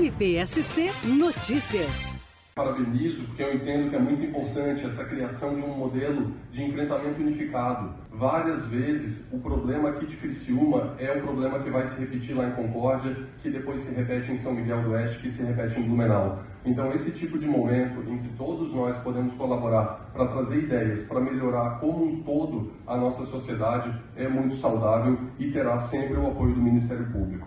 MPSC Notícias. Parabenizo porque eu entendo que é muito importante essa criação de um modelo de enfrentamento unificado. Várias vezes o problema aqui de Criciúma é o problema que vai se repetir lá em Concórdia, que depois se repete em São Miguel do Oeste, que se repete em Blumenau. Então esse tipo de momento em que todos nós podemos colaborar para trazer ideias, para melhorar como um todo a nossa sociedade é muito saudável e terá sempre o apoio do Ministério Público.